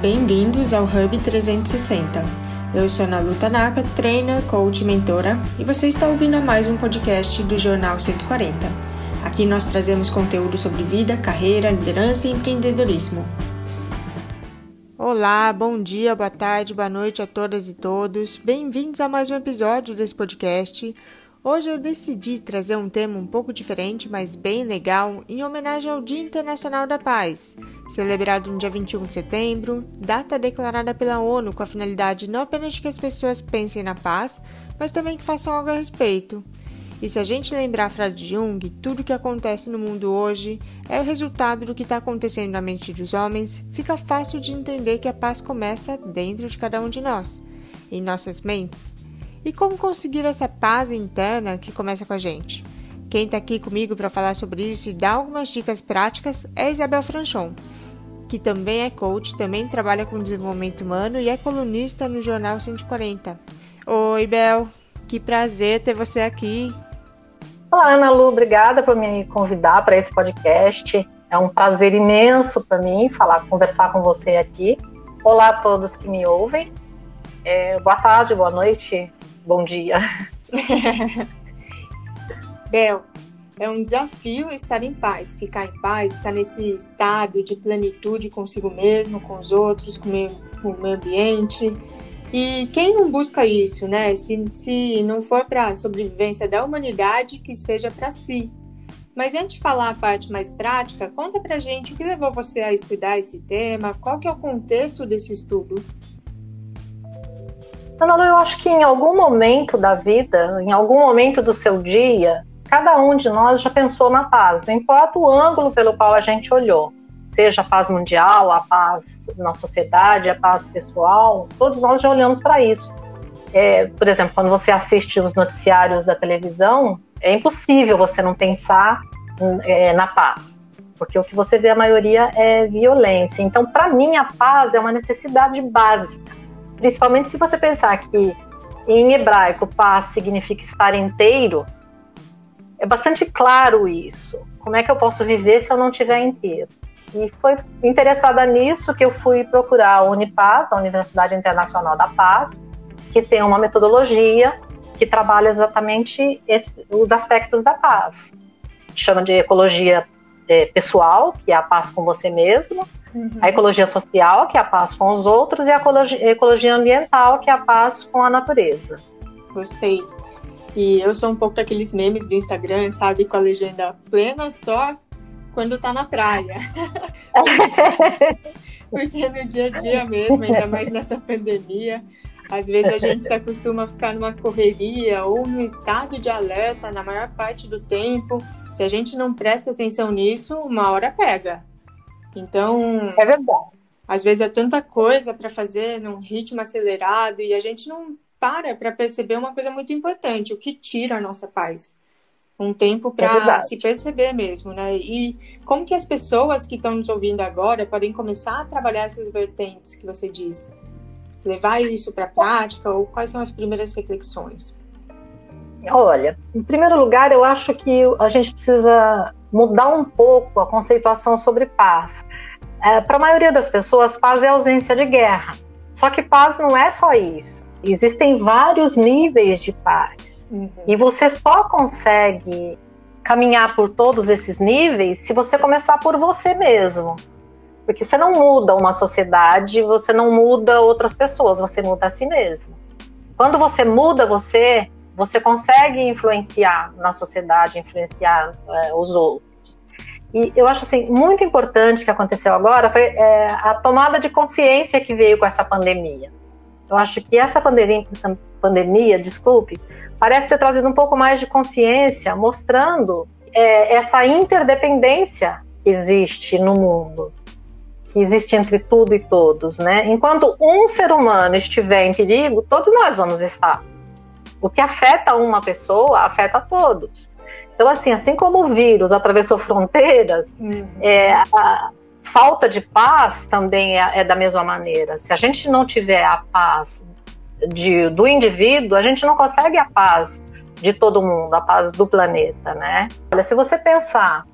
Bem-vindos ao Hub 360. Eu sou Ana Luta Naka, trainer, coach mentora, e você está ouvindo mais um podcast do Jornal 140. Aqui nós trazemos conteúdo sobre vida, carreira, liderança e empreendedorismo. Olá, bom dia, boa tarde, boa noite a todas e todos. Bem-vindos a mais um episódio desse podcast. Hoje eu decidi trazer um tema um pouco diferente, mas bem legal, em homenagem ao Dia Internacional da Paz, celebrado no dia 21 de setembro, data declarada pela ONU com a finalidade não apenas de que as pessoas pensem na paz, mas também que façam algo a respeito. E se a gente lembrar a frase de Jung, tudo o que acontece no mundo hoje é o resultado do que está acontecendo na mente dos homens, fica fácil de entender que a paz começa dentro de cada um de nós, em nossas mentes. E como conseguir essa paz interna que começa com a gente? Quem está aqui comigo para falar sobre isso e dar algumas dicas práticas é Isabel Franchon, que também é coach, também trabalha com desenvolvimento humano e é colunista no Jornal 140. Oi, Bel, que prazer ter você aqui. Olá, Ana Lu, obrigada por me convidar para esse podcast. É um prazer imenso para mim falar, conversar com você aqui. Olá a todos que me ouvem. É, boa tarde, boa noite, bom dia. Bel, é um desafio estar em paz, ficar em paz, ficar nesse estado de plenitude consigo mesmo, com os outros, com o meio, ambiente. E quem não busca isso, né? Se, se não for para a sobrevivência da humanidade, que seja para si. Mas antes de falar a parte mais prática, conta pra gente o que levou você a estudar esse tema, qual que é o contexto desse estudo? Manolo, eu acho que em algum momento da vida, em algum momento do seu dia, cada um de nós já pensou na paz, não importa o ângulo pelo qual a gente olhou seja a paz mundial, a paz na sociedade, a paz pessoal, todos nós já olhamos para isso. É, por exemplo, quando você assiste os noticiários da televisão, é impossível você não pensar é, na paz, porque o que você vê a maioria é violência. Então, para mim, a paz é uma necessidade básica, principalmente se você pensar que em hebraico paz significa estar inteiro. É bastante claro isso. Como é que eu posso viver se eu não estiver inteiro? E foi interessada nisso que eu fui procurar a Unipaz, a Universidade Internacional da Paz, que tem uma metodologia que trabalha exatamente esse, os aspectos da paz. Chama de ecologia é, pessoal, que é a paz com você mesmo, uhum. a ecologia social, que é a paz com os outros, e a ecologia, ecologia ambiental, que é a paz com a natureza. Gostei. E eu sou um pouco daqueles memes do Instagram, sabe, com a legenda plena só quando tá na praia. Porque no dia a dia mesmo, ainda mais nessa pandemia, às vezes a gente se acostuma a ficar numa correria ou num estado de alerta na maior parte do tempo. Se a gente não presta atenção nisso, uma hora pega. Então. É verdade. Às vezes é tanta coisa para fazer num ritmo acelerado e a gente não para para perceber uma coisa muito importante, o que tira a nossa paz um tempo para é se perceber mesmo, né? E como que as pessoas que estão nos ouvindo agora podem começar a trabalhar essas vertentes que você disse? Levar isso para a prática ou quais são as primeiras reflexões? Olha, em primeiro lugar, eu acho que a gente precisa mudar um pouco a conceituação sobre paz. É, para a maioria das pessoas, paz é ausência de guerra. Só que paz não é só isso. Existem vários níveis de paz. Uhum. E você só consegue caminhar por todos esses níveis se você começar por você mesmo. Porque você não muda uma sociedade, você não muda outras pessoas, você muda a si mesmo. Quando você muda você, você consegue influenciar na sociedade, influenciar é, os outros. E eu acho assim muito importante que aconteceu agora foi é, a tomada de consciência que veio com essa pandemia. Eu acho que essa pandemia, pandemia, desculpe, parece ter trazido um pouco mais de consciência, mostrando é, essa interdependência que existe no mundo, que existe entre tudo e todos, né? Enquanto um ser humano estiver em perigo, todos nós vamos estar. O que afeta uma pessoa afeta todos. Então, assim, assim como o vírus atravessou fronteiras, uhum. é, a, falta de paz também é, é, da mesma maneira. Se a gente não tiver a paz de, do indivíduo, a gente não consegue a paz de todo mundo, a paz do planeta, né? Olha, se você pensar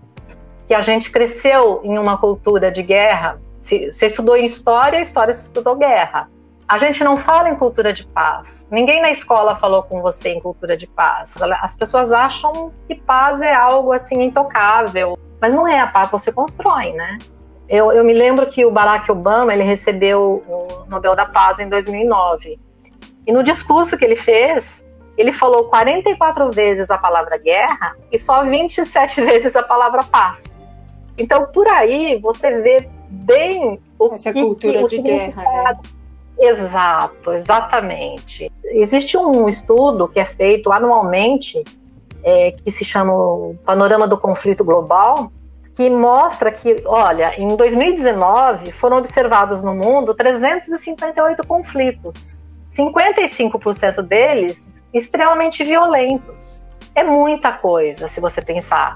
que a gente cresceu em uma cultura de guerra, Se, estudou em história, história você estudou guerra. A gente não fala em cultura de paz. Ninguém na escola falou com você em cultura de paz. As pessoas acham que paz é algo assim intocável, mas não é. A paz você constrói, né? Eu, eu me lembro que o Barack Obama ele recebeu o Nobel da Paz em 2009 e no discurso que ele fez ele falou 44 vezes a palavra guerra e só 27 vezes a palavra paz. Então por aí você vê bem o essa que, cultura que, de guerra, né? Exato, exatamente. Existe um estudo que é feito anualmente, é, que se chama o Panorama do Conflito Global, que mostra que, olha, em 2019 foram observados no mundo 358 conflitos, 55% deles extremamente violentos. É muita coisa, se você pensar.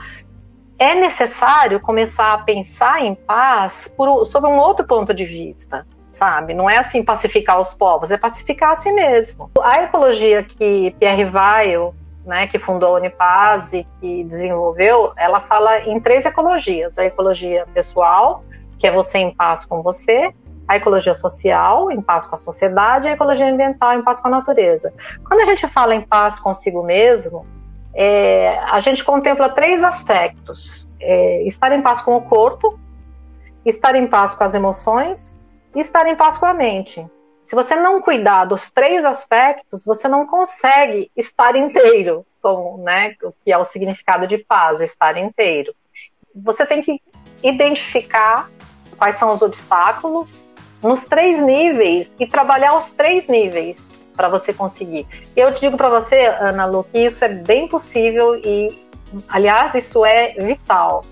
É necessário começar a pensar em paz por, sob um outro ponto de vista sabe? Não é assim pacificar os povos, é pacificar a si mesmo. A ecologia que Pierre Weil, né, que fundou a Unipaz e que desenvolveu, ela fala em três ecologias: a ecologia pessoal, que é você em paz com você, a ecologia social, em paz com a sociedade, e a ecologia ambiental, em paz com a natureza. Quando a gente fala em paz consigo mesmo, é, a gente contempla três aspectos: é, estar em paz com o corpo, estar em paz com as emoções e estar em paz com a mente. Se você não cuidar dos três aspectos, você não consegue estar inteiro, né, o que é o significado de paz, estar inteiro. Você tem que identificar quais são os obstáculos nos três níveis e trabalhar os três níveis para você conseguir. Eu digo para você, Ana Lu, que isso é bem possível e, aliás, isso é vital.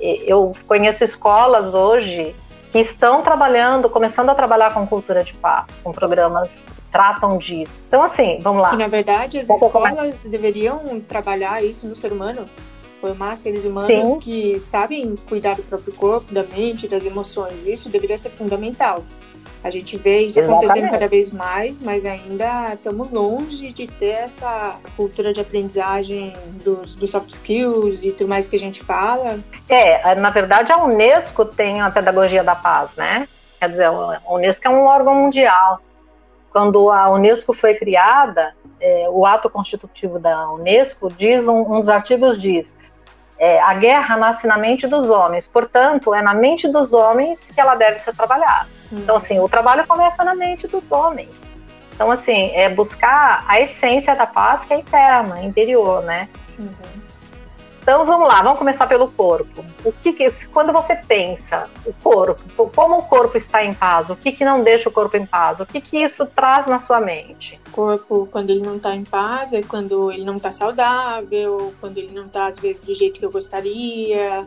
Eu conheço escolas hoje que estão trabalhando, começando a trabalhar com cultura de paz, com programas que tratam disso. Então, assim, vamos lá. Que, na verdade, as escolas deveriam trabalhar isso no ser humano, formar seres humanos Sim. que sabem cuidar do próprio corpo, da mente, das emoções. Isso deveria ser fundamental. A gente vê isso Exatamente. acontecendo cada vez mais, mas ainda estamos longe de ter essa cultura de aprendizagem dos, dos soft skills e tudo mais que a gente fala. É, na verdade a Unesco tem a pedagogia da paz, né? Quer dizer, a Unesco é um órgão mundial. Quando a Unesco foi criada, é, o ato constitutivo da Unesco diz, um, um dos artigos diz, é, a guerra nasce na mente dos homens, portanto, é na mente dos homens que ela deve ser trabalhada. Então, assim, o trabalho começa na mente dos homens. Então, assim, é buscar a essência da paz que é eterna, interior, né? Uhum. Então vamos lá, vamos começar pelo corpo. O que, que, quando você pensa o corpo, como o corpo está em paz, o que, que não deixa o corpo em paz, o que, que isso traz na sua mente? O corpo, quando ele não está em paz, é quando ele não está saudável, quando ele não está às vezes do jeito que eu gostaria.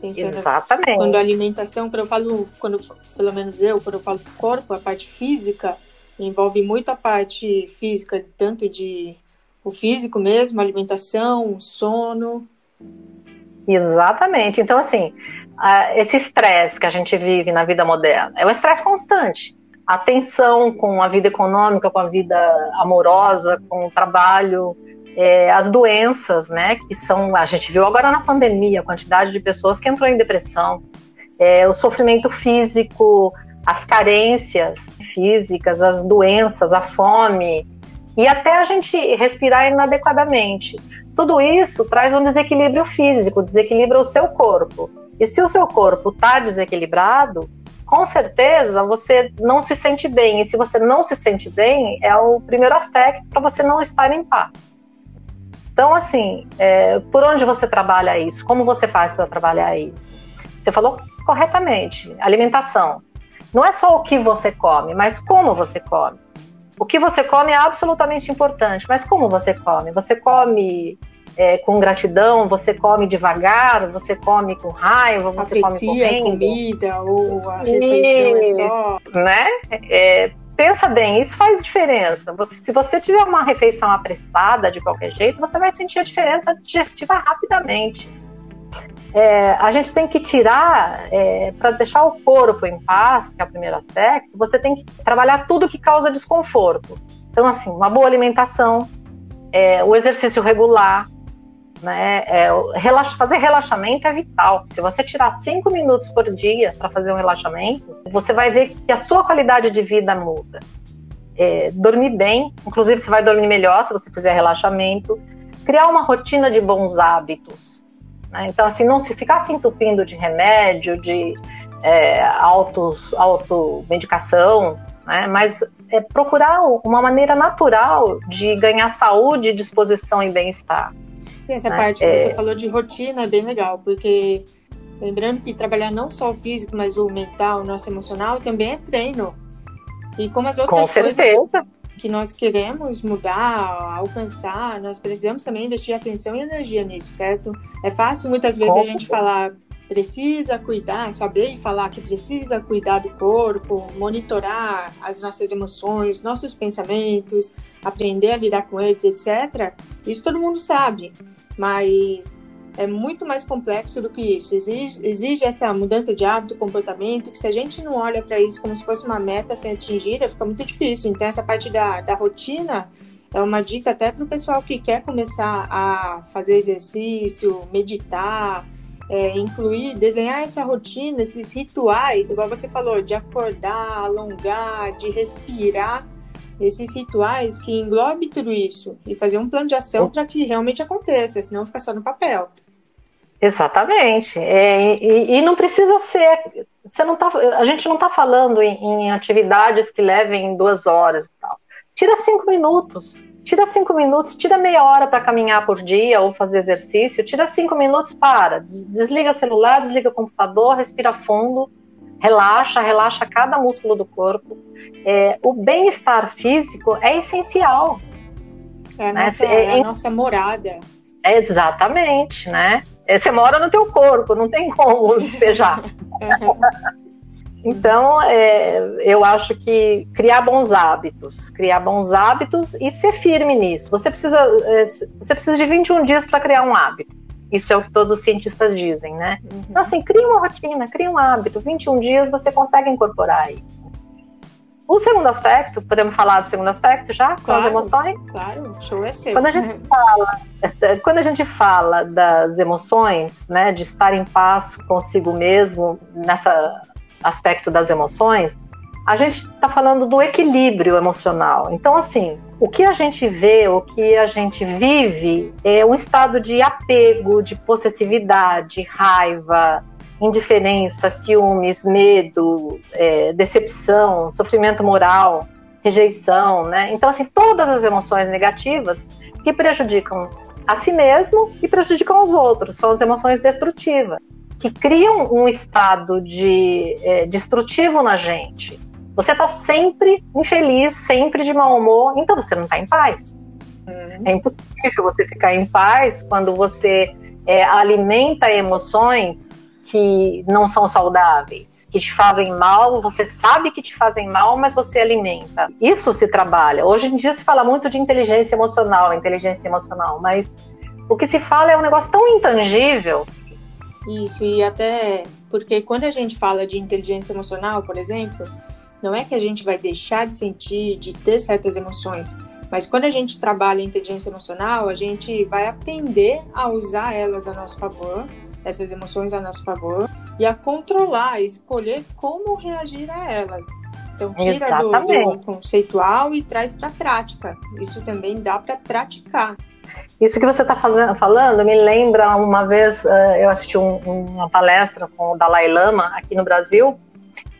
Pensando Exatamente. Quando a alimentação, quando eu falo, quando pelo menos eu, quando eu falo corpo, a parte física envolve muito a parte física, tanto de o físico mesmo, alimentação, sono, Exatamente. Então, assim, esse estresse que a gente vive na vida moderna é um estresse constante. A tensão com a vida econômica, com a vida amorosa, com o trabalho, é, as doenças, né, que são, a gente viu agora na pandemia, a quantidade de pessoas que entrou em depressão, é, o sofrimento físico, as carências físicas, as doenças, a fome, e até a gente respirar inadequadamente. Tudo isso traz um desequilíbrio físico, desequilibra o seu corpo. E se o seu corpo está desequilibrado, com certeza você não se sente bem. E se você não se sente bem, é o primeiro aspecto para você não estar em paz. Então, assim, é, por onde você trabalha isso? Como você faz para trabalhar isso? Você falou corretamente: alimentação. Não é só o que você come, mas como você come. O que você come é absolutamente importante, mas como você come? Você come é, com gratidão, você come devagar, você come com raiva, você Aprecia come correndo. a comida ou a refeição é só... Né? É, pensa bem, isso faz diferença. Você, se você tiver uma refeição apressada de qualquer jeito, você vai sentir a diferença digestiva rapidamente. É, a gente tem que tirar, é, para deixar o corpo em paz, que é o primeiro aspecto, você tem que trabalhar tudo que causa desconforto. Então, assim, uma boa alimentação, é, o exercício regular, Né? É, fazer relaxamento é vital. Se você tirar cinco minutos por dia para fazer um relaxamento, você vai ver que a sua qualidade de vida muda. É, dormir bem, inclusive você vai dormir melhor se você fizer relaxamento. Criar uma rotina de bons hábitos. Né? Então, assim, não se ficar se entupindo de remédio, de é, autos, automedicação, né? mas é procurar uma maneira natural de ganhar saúde, disposição e bem-estar. Essa né? parte que é... você falou de rotina é bem legal, porque lembrando que trabalhar não só o físico, mas o mental, o nosso emocional também é treino. E como as outras Com coisas que nós queremos mudar, alcançar, nós precisamos também investir atenção e energia nisso, certo? É fácil muitas vezes Com a gente falar precisa cuidar, saber e falar que precisa cuidar do corpo, monitorar as nossas emoções, nossos pensamentos, aprender a lidar com eles, etc. Isso todo mundo sabe, mas é muito mais complexo do que isso. Exige, exige essa mudança de hábito, comportamento, que se a gente não olha para isso como se fosse uma meta sem atingir, fica muito difícil. Então, essa parte da, da rotina é uma dica até para o pessoal que quer começar a fazer exercício, meditar, é, incluir, desenhar essa rotina, esses rituais, igual você falou, de acordar, alongar, de respirar, esses rituais que englobe tudo isso e fazer um plano de ação para que realmente aconteça, senão fica só no papel. Exatamente. É, e, e, não precisa ser. Você não tá, a gente não está falando em, em, atividades que levem duas horas e tal. Tira cinco minutos. Tira cinco minutos, tira meia hora para caminhar por dia ou fazer exercício, tira cinco minutos, para, desliga o celular, desliga o computador, respira fundo, relaxa, relaxa cada músculo do corpo. É, o bem-estar físico é essencial. É a, né? nossa, é, é a nossa morada. É, exatamente, né? É, você mora no teu corpo, não tem como despejar. Então, é, eu acho que criar bons hábitos, criar bons hábitos e ser firme nisso. Você precisa, é, você precisa de 21 dias para criar um hábito. Isso é o que todos os cientistas dizem, né? Uhum. Então, assim, cria uma rotina, cria um hábito. 21 dias você consegue incorporar isso. O segundo aspecto, podemos falar do segundo aspecto já? Claro, São as emoções? Claro, show é seu. Quando a gente fala, quando a gente fala das emoções, né, de estar em paz consigo mesmo, nessa aspecto das emoções, a gente está falando do equilíbrio emocional. Então, assim, o que a gente vê, o que a gente vive é um estado de apego, de possessividade, raiva, indiferença, ciúmes, medo, é, decepção, sofrimento moral, rejeição, né? Então, assim, todas as emoções negativas que prejudicam a si mesmo e prejudicam os outros, são as emoções destrutivas que criam um estado de é, destrutivo na gente. Você está sempre infeliz, sempre de mau humor, então você não está em paz. Uhum. É impossível você ficar em paz quando você é, alimenta emoções que não são saudáveis, que te fazem mal, você sabe que te fazem mal, mas você alimenta. Isso se trabalha. Hoje em dia se fala muito de inteligência emocional, inteligência emocional, mas o que se fala é um negócio tão intangível isso, e até porque quando a gente fala de inteligência emocional, por exemplo, não é que a gente vai deixar de sentir, de ter certas emoções, mas quando a gente trabalha inteligência emocional, a gente vai aprender a usar elas a nosso favor, essas emoções a nosso favor, e a controlar, escolher como reagir a elas. Então, tira do, do, conceitual e traz para a prática. Isso também dá para praticar. Isso que você está falando me lembra uma vez uh, eu assisti um, uma palestra com o Dalai Lama aqui no Brasil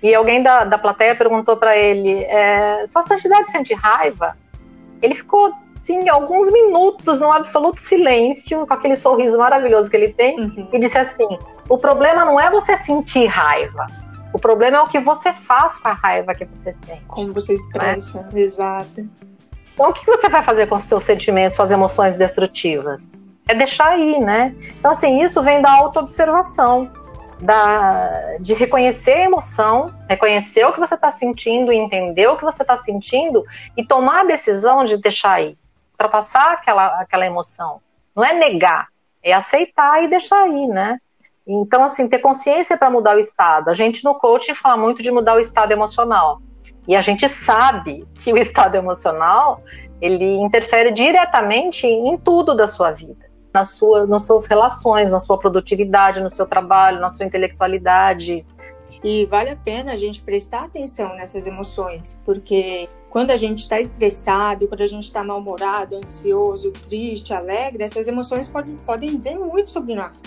e alguém da, da plateia perguntou para ele: é, Sua Santidade sente raiva? Ele ficou, sim, alguns minutos num absoluto silêncio, com aquele sorriso maravilhoso que ele tem, uhum. e disse assim: O problema não é você sentir raiva. O problema é o que você faz com a raiva que você sente. Como você expressa, né? exato. Então, o que você vai fazer com os seus sentimentos, suas emoções destrutivas? É deixar aí, né? Então, assim, isso vem da autoobservação, da, de reconhecer a emoção, reconhecer o que você está sentindo, entender o que você está sentindo e tomar a decisão de deixar aí, ultrapassar aquela, aquela emoção. Não é negar, é aceitar e deixar aí, né? Então, assim, ter consciência para mudar o estado. A gente no coaching fala muito de mudar o estado emocional. E a gente sabe que o estado emocional ele interfere diretamente em tudo da sua vida. Na sua, nas suas relações, na sua produtividade, no seu trabalho, na sua intelectualidade. E vale a pena a gente prestar atenção nessas emoções, porque quando a gente está estressado, quando a gente está mal-humorado, ansioso, triste, alegre, essas emoções podem, podem dizer muito sobre nós.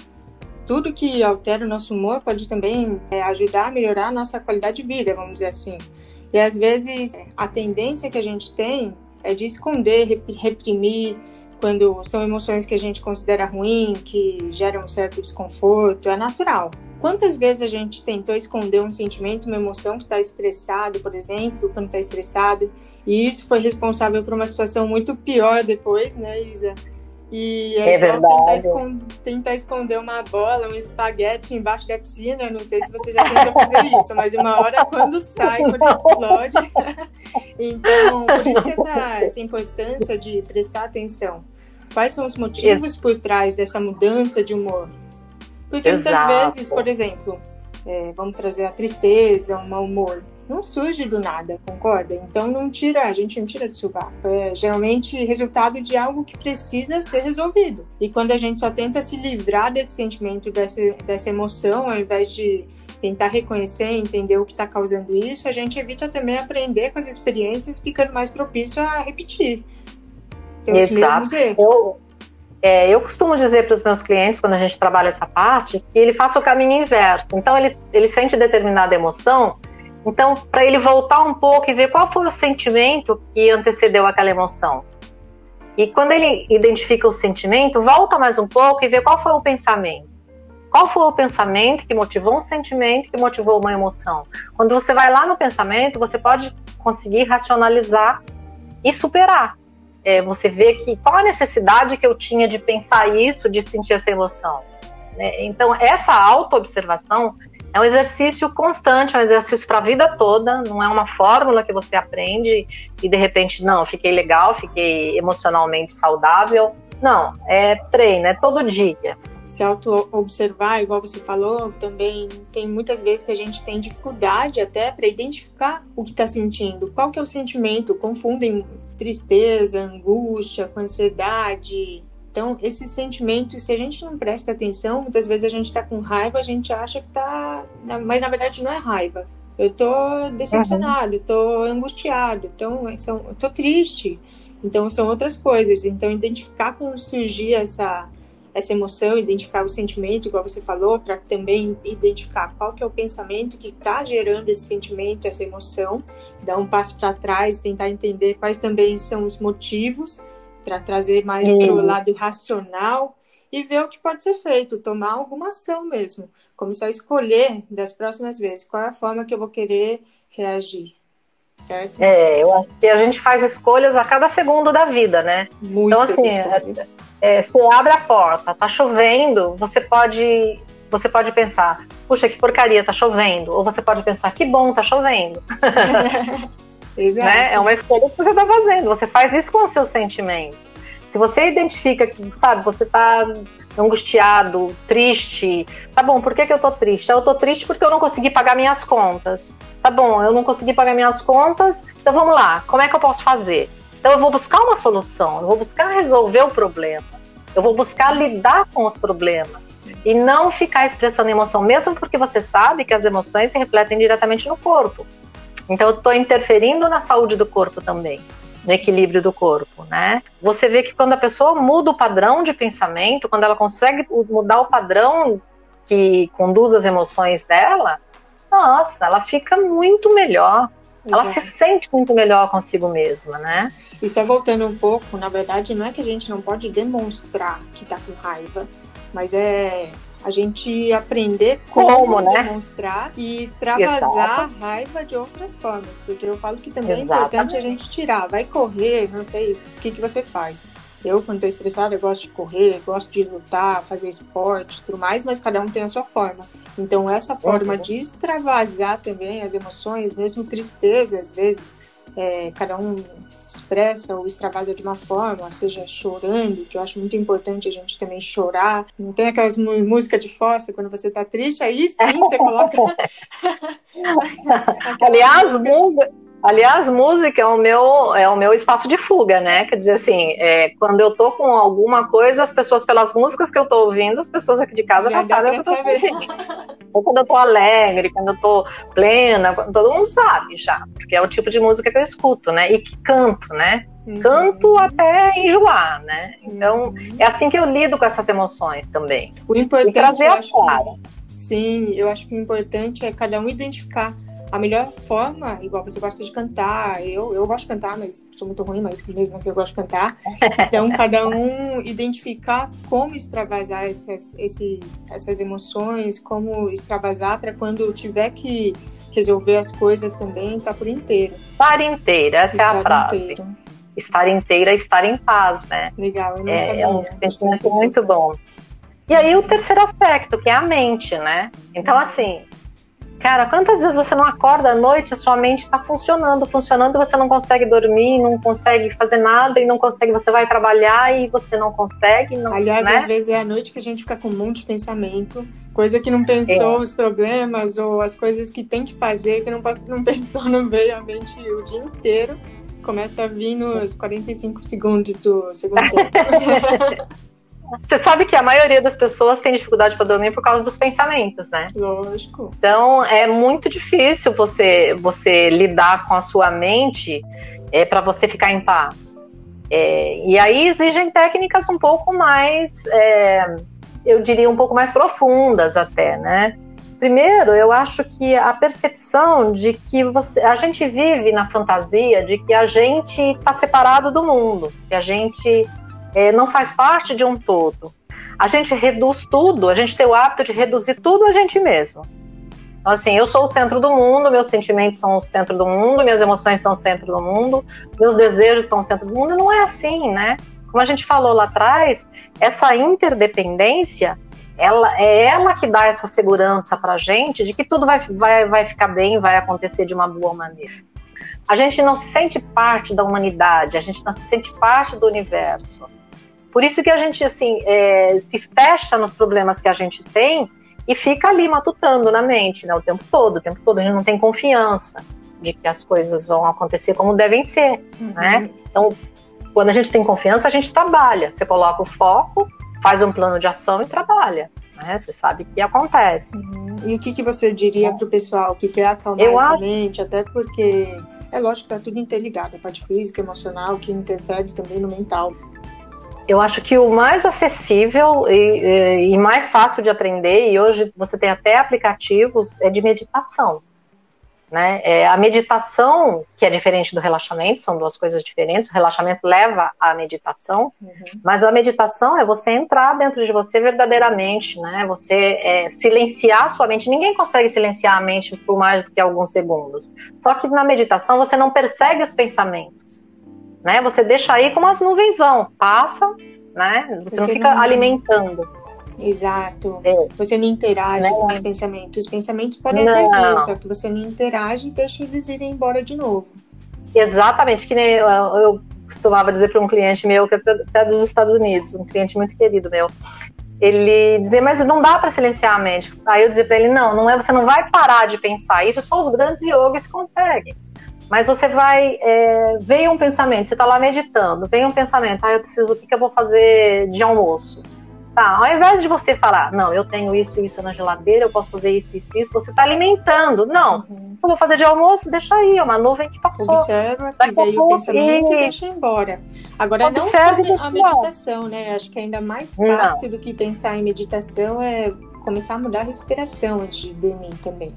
Tudo que altera o nosso humor pode também é, ajudar a melhorar a nossa qualidade de vida, vamos dizer assim. E às vezes a tendência que a gente tem é de esconder, reprimir, quando são emoções que a gente considera ruim, que geram um certo desconforto, é natural. Quantas vezes a gente tentou esconder um sentimento, uma emoção que está estressado, por exemplo, quando está estressado, e isso foi responsável por uma situação muito pior depois, né, Isa? E é, é verdade. Tentar esconder, tentar esconder uma bola, um espaguete embaixo da piscina. Não sei se você já tentou fazer isso, mas uma hora quando sai, quando explode. então, por isso que essa, essa importância de prestar atenção. Quais são os motivos por trás dessa mudança de humor? Porque Exato. muitas vezes, por exemplo, é, vamos trazer a tristeza, o mau humor não surge do nada, concorda? Então não tira, a gente não tira do sovaco. É geralmente resultado de algo que precisa ser resolvido. E quando a gente só tenta se livrar desse sentimento, dessa, dessa emoção, ao invés de tentar reconhecer, entender o que está causando isso, a gente evita também aprender com as experiências, ficando mais propício a repetir. Os mesmos erros. Eu, é, eu costumo dizer para os meus clientes, quando a gente trabalha essa parte, que ele faça o caminho inverso. Então, ele, ele sente determinada emoção, então, para ele voltar um pouco e ver qual foi o sentimento que antecedeu aquela emoção. E quando ele identifica o sentimento, volta mais um pouco e vê qual foi o pensamento. Qual foi o pensamento que motivou um sentimento, que motivou uma emoção? Quando você vai lá no pensamento, você pode conseguir racionalizar e superar. É, você vê que qual a necessidade que eu tinha de pensar isso, de sentir essa emoção. É, então, essa autoobservação é um exercício constante, é um exercício para a vida toda, não é uma fórmula que você aprende e de repente, não, fiquei legal, fiquei emocionalmente saudável. Não, é treino, é todo dia. Se auto-observar, igual você falou, também tem muitas vezes que a gente tem dificuldade até para identificar o que está sentindo. Qual que é o sentimento? Confundem tristeza, angústia com ansiedade, então, esse sentimento, se a gente não presta atenção, muitas vezes a gente está com raiva, a gente acha que está. Mas na verdade não é raiva. Eu estou decepcionado, uhum. angustiado, então, estou triste. Então, são outras coisas. Então, identificar como surgir essa, essa emoção, identificar o sentimento, igual você falou, para também identificar qual que é o pensamento que está gerando esse sentimento, essa emoção, dar um passo para trás, tentar entender quais também são os motivos para trazer mais para o lado racional e ver o que pode ser feito, tomar alguma ação mesmo, começar a escolher das próximas vezes qual é a forma que eu vou querer reagir. Certo? É, eu acho que a gente faz escolhas a cada segundo da vida, né? Muitas então, assim, é, é, você abre a porta, tá chovendo, você pode, você pode pensar, puxa, que porcaria, tá chovendo. Ou você pode pensar, que bom, tá chovendo. Exato. Né? É uma escolha que você está fazendo. Você faz isso com os seus sentimentos. Se você identifica que, sabe, você está angustiado, triste, tá bom, por que, que eu tô triste? Eu tô triste porque eu não consegui pagar minhas contas. Tá bom, eu não consegui pagar minhas contas, então vamos lá, como é que eu posso fazer? Então eu vou buscar uma solução, eu vou buscar resolver o problema, eu vou buscar lidar com os problemas e não ficar expressando emoção, mesmo porque você sabe que as emoções se refletem diretamente no corpo. Então eu estou interferindo na saúde do corpo também, no equilíbrio do corpo, né? Você vê que quando a pessoa muda o padrão de pensamento, quando ela consegue mudar o padrão que conduz as emoções dela, nossa, ela fica muito melhor. Exato. Ela se sente muito melhor consigo mesma, né? E só voltando um pouco, na verdade, não é que a gente não pode demonstrar que tá com raiva, mas é a gente aprender como, como né? demonstrar e extravasar Exato. a raiva de outras formas, porque eu falo que também Exatamente. é importante a gente tirar, vai correr, não sei, o que, que você faz. Eu, quando estou estressada, eu gosto de correr, gosto de lutar, fazer esporte tudo mais, mas cada um tem a sua forma. Então, essa forma uhum. de extravasar também as emoções, mesmo tristeza, às vezes, é, cada um expressa ou extravasa de uma forma, seja chorando, que eu acho muito importante a gente também chorar. Não tem aquelas músicas de fossa quando você tá triste, aí sim você coloca. Aliás, música... Aliás, música é o meu é o meu espaço de fuga, né? Quer dizer assim, é, quando eu tô com alguma coisa, as pessoas pelas músicas que eu tô ouvindo, as pessoas aqui de casa já, sabem que eu tô Ou quando eu tô alegre, quando eu tô plena, todo mundo sabe já, porque é o tipo de música que eu escuto, né? E que canto, né? Uhum. Canto até enjoar, né? Então, uhum. é assim que eu lido com essas emoções também. O importante e trazer a clara. Sim, eu acho que o importante é cada um identificar a melhor forma, igual você gosta de cantar, eu, eu gosto de cantar, mas sou muito ruim, mas mesmo assim eu gosto de cantar. Então, cada um identificar como extravasar essas, esses, essas emoções, como extravasar para quando tiver que resolver as coisas também, tá por inteiro. Estar inteira, essa estar é a frase. Inteiro. Estar inteira, estar em paz, né? Legal, eu não é, sabia. É um sentimento muito bom. E aí o terceiro aspecto, que é a mente, né? Então, assim, Cara, quantas vezes você não acorda à noite, a sua mente está funcionando, funcionando, e você não consegue dormir, não consegue fazer nada e não consegue, você vai trabalhar e você não consegue. Não, Aliás, né? às vezes é a noite que a gente fica com um monte de pensamento, coisa que não pensou, é. os problemas ou as coisas que tem que fazer, que não, não pensou, não veio à mente o dia inteiro. Começa a vir nos 45 segundos do segundo tempo. Você sabe que a maioria das pessoas tem dificuldade para dormir por causa dos pensamentos, né? Lógico. Então é muito difícil você você lidar com a sua mente é, para você ficar em paz. É, e aí exigem técnicas um pouco mais, é, eu diria, um pouco mais profundas até, né? Primeiro, eu acho que a percepção de que você, a gente vive na fantasia de que a gente está separado do mundo, que a gente é, não faz parte de um todo. A gente reduz tudo, a gente tem o hábito de reduzir tudo a gente mesmo. Então, assim, eu sou o centro do mundo, meus sentimentos são o centro do mundo, minhas emoções são o centro do mundo, meus desejos são o centro do mundo. Não é assim, né? Como a gente falou lá atrás, essa interdependência, ela é ela que dá essa segurança para a gente de que tudo vai, vai, vai ficar bem, vai acontecer de uma boa maneira. A gente não se sente parte da humanidade, a gente não se sente parte do universo. Por isso que a gente assim é, se fecha nos problemas que a gente tem e fica ali matutando na mente, né, o tempo todo, o tempo todo a gente não tem confiança de que as coisas vão acontecer como devem ser, uhum. né? Então, quando a gente tem confiança, a gente trabalha. Você coloca o foco, faz um plano de ação e trabalha. Né? Você sabe que acontece. Uhum. E o que, que você diria para o pessoal que quer acalmar Eu essa acho... mente, até porque é lógico que está tudo interligado, a parte física, emocional, que interfere também no mental eu acho que o mais acessível e, e, mais fácil de aprender, e hoje você tem até aplicativos, é de meditação. Né? É, a meditação, que é diferente do relaxamento, são duas coisas diferentes. O relaxamento leva à meditação, uhum. mas a meditação é você entrar dentro de você verdadeiramente, né? Você é, silenciar a sua mente. Ninguém consegue silenciar a mente por mais do que alguns segundos. Só que na meditação você não persegue os pensamentos né? Você deixa aí como as nuvens vão, passa, né? Você, você não fica não... alimentando. Exato. É. Você não interage não. com os pensamentos. Os pensamentos podem não. até vir, só que você não interage e deixa eles irem embora de novo. Exatamente, que nem eu, eu costumava dizer para um cliente meu, que é dos Estados Unidos, um cliente muito querido meu. Ele dizia, mas não dá para silenciar a mente. Aí eu dizia para ele, não, não é, você não vai parar de pensar. Isso só os grandes yogis conseguem. Mas você vai. É, veio um pensamento, você está lá meditando, vem um pensamento, ah, eu preciso, o que, que eu vou fazer de almoço? Tá, ao invés de você falar, não, eu tenho isso e isso na geladeira, eu posso fazer isso, isso, isso, você está alimentando. Não, uhum. eu vou fazer de almoço, deixa aí, é uma nuvem que passou. Observa que veio o pensamento e... deixa embora. Agora, Observe não só a meditação, né? Acho que é ainda mais fácil não. do que pensar em meditação é começar a mudar a respiração antes de dormir também.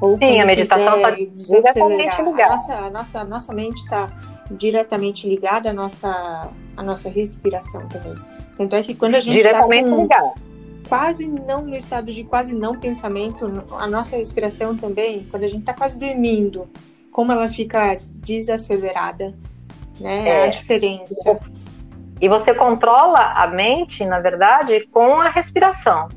Ou Sim, a meditação está diretamente ligada. A nossa, a nossa, a nossa mente está diretamente ligada à nossa, à nossa respiração também. Tanto é que quando a gente está ligada. quase não no estado de quase não pensamento, a nossa respiração também, quando a gente está quase dormindo, como ela fica desacelerada, né? É, a diferença. E você controla a mente, na verdade, com a respiração.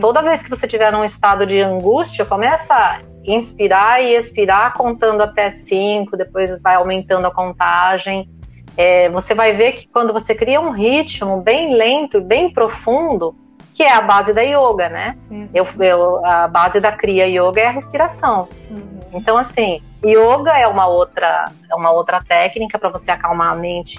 Toda vez que você tiver num estado de angústia, começa a inspirar e expirar contando até cinco, depois vai aumentando a contagem. É, você vai ver que quando você cria um ritmo bem lento e bem profundo, que é a base da yoga, né? Uhum. Eu, eu, a base da Kriya Yoga é a respiração. Uhum. Então, assim, yoga é uma outra, é uma outra técnica para você acalmar a mente.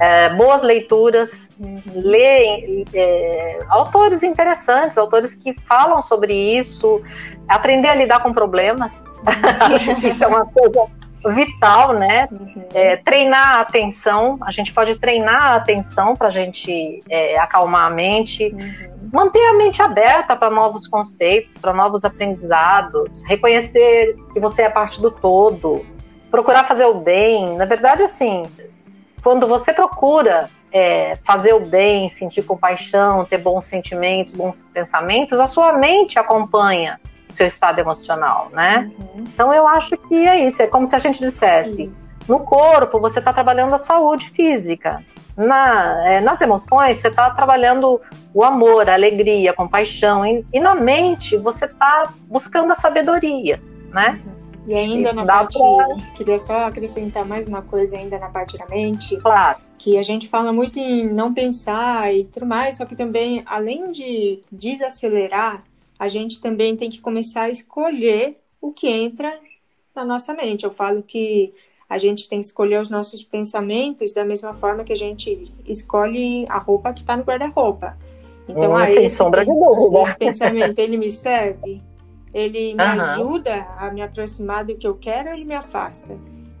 É, boas leituras, uhum. ler é, autores interessantes, autores que falam sobre isso, aprender a lidar com problemas. isso é uma coisa vital, né? Uhum. É, treinar a atenção, a gente pode treinar a atenção para a gente é, acalmar a mente, uhum. Manter a mente aberta para novos conceitos, para novos aprendizados, reconhecer que você é parte do todo, procurar fazer o bem. Na verdade, assim, quando você procura é, fazer o bem, sentir compaixão, ter bons sentimentos, bons pensamentos, a sua mente acompanha seu estado emocional, né? Uhum. Então eu acho que é isso, é como se a gente dissesse, uhum. no corpo você está trabalhando a saúde física, na, é, nas emoções você está trabalhando o amor, a alegria, a compaixão, e, e na mente você está buscando a sabedoria, né? E ainda na parte, pra... queria só acrescentar mais uma coisa ainda na parte da mente. Claro. Que a gente fala muito em não pensar e tudo mais, só que também, além de desacelerar a gente também tem que começar a escolher o que entra na nossa mente. Eu falo que a gente tem que escolher os nossos pensamentos da mesma forma que a gente escolhe a roupa que está no guarda-roupa. Então, hum, ah, sem sombra de dúvida. Esse pensamento, ele me serve? Ele me uhum. ajuda a me aproximar do que eu quero ou ele me afasta?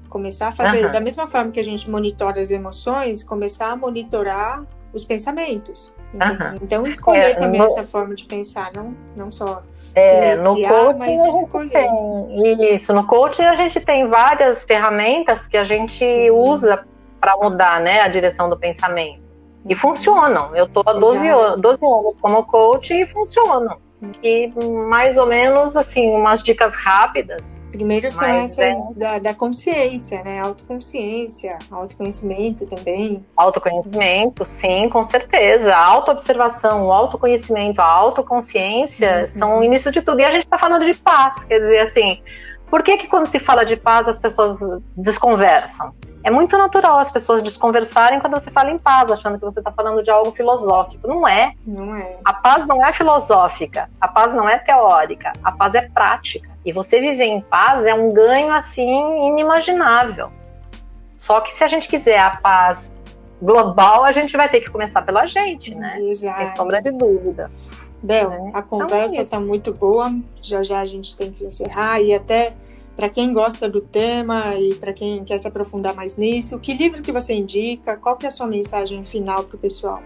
Começar a fazer, uhum. da mesma forma que a gente monitora as emoções, começar a monitorar os pensamentos. Uhum. Então, escolher é, também no... essa forma de pensar, não, não só é, no coaching mas escolher. Tem, isso, no coaching a gente tem várias ferramentas que a gente Sim. usa para mudar né, a direção do pensamento. E uhum. funcionam. Eu estou há 12, 12 anos como coach e funcionam que mais ou menos assim umas dicas rápidas. Primeiro são essas é... da, da, consciência, né? Autoconsciência, autoconhecimento também. Autoconhecimento, sim, com certeza. A autoobservação, o autoconhecimento, a autoconsciência uhum. são o início de tudo. E a gente está falando de paz, quer dizer assim, por que, que quando se fala de paz as pessoas desconversam? É muito natural as pessoas desconversarem quando você fala em paz, achando que você está falando de algo filosófico. Não é. Não é. A paz não é filosófica, a paz não é teórica, a paz é prática. E você viver em paz é um ganho assim inimaginável. Só que se a gente quiser a paz global, a gente vai ter que começar pela gente, né? Exato. Sem sombra de dúvida. Bel, né? a conversa está então, é muito boa. Já já a gente tem que encerrar e até para quem gosta do tema e para quem quer se aprofundar mais nisso, que livro que você indica? Qual que é a sua mensagem final para o pessoal?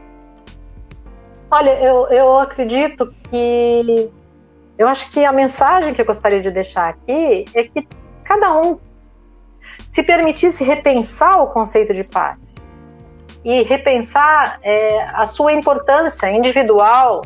Olha, eu, eu acredito que eu acho que a mensagem que eu gostaria de deixar aqui é que cada um se permitisse repensar o conceito de paz e repensar é, a sua importância individual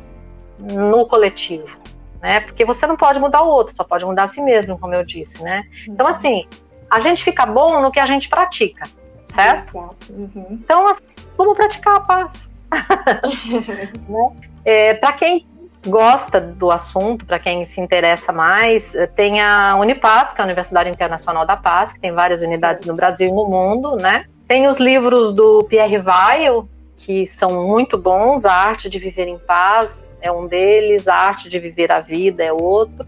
no coletivo né? Porque você não pode mudar o outro, só pode mudar a si mesmo, como eu disse, né? Então, uhum. assim, a gente fica bom no que a gente pratica, certo? Uhum. Então, assim, vamos praticar a paz. né? é, Para quem gosta do assunto, para quem se interessa mais, tem a Unipaz, que é a Universidade Internacional da Paz, que tem várias unidades Sim. no Brasil e no mundo, né? Tem os livros do Pierre Weil, que são muito bons. A arte de viver em paz é um deles, a arte de viver a vida é outro.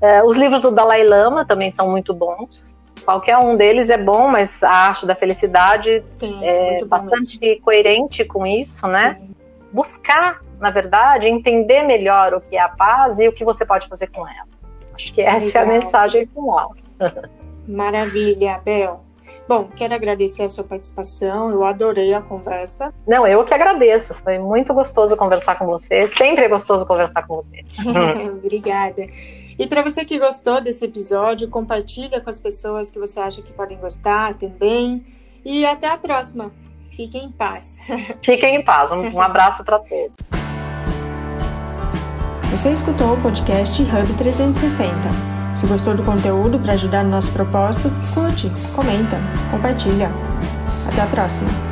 É, os livros do Dalai Lama também são muito bons. Qualquer um deles é bom, mas a arte da felicidade Sim, é bastante coerente com isso, né? Sim. Buscar, na verdade, entender melhor o que é a paz e o que você pode fazer com ela. Acho que essa Legal. é a mensagem final. Maravilha, Bel. Bom, quero agradecer a sua participação, eu adorei a conversa. Não, eu que agradeço, foi muito gostoso conversar com você, sempre é gostoso conversar com você. Obrigada. E para você que gostou desse episódio, compartilha com as pessoas que você acha que podem gostar também. E até a próxima. Fiquem em paz. Fiquem em paz. Um, um abraço para todos. Você escutou o podcast Hub 360. Se gostou do conteúdo para ajudar no nosso propósito, curte, comenta, compartilha. Até a próxima!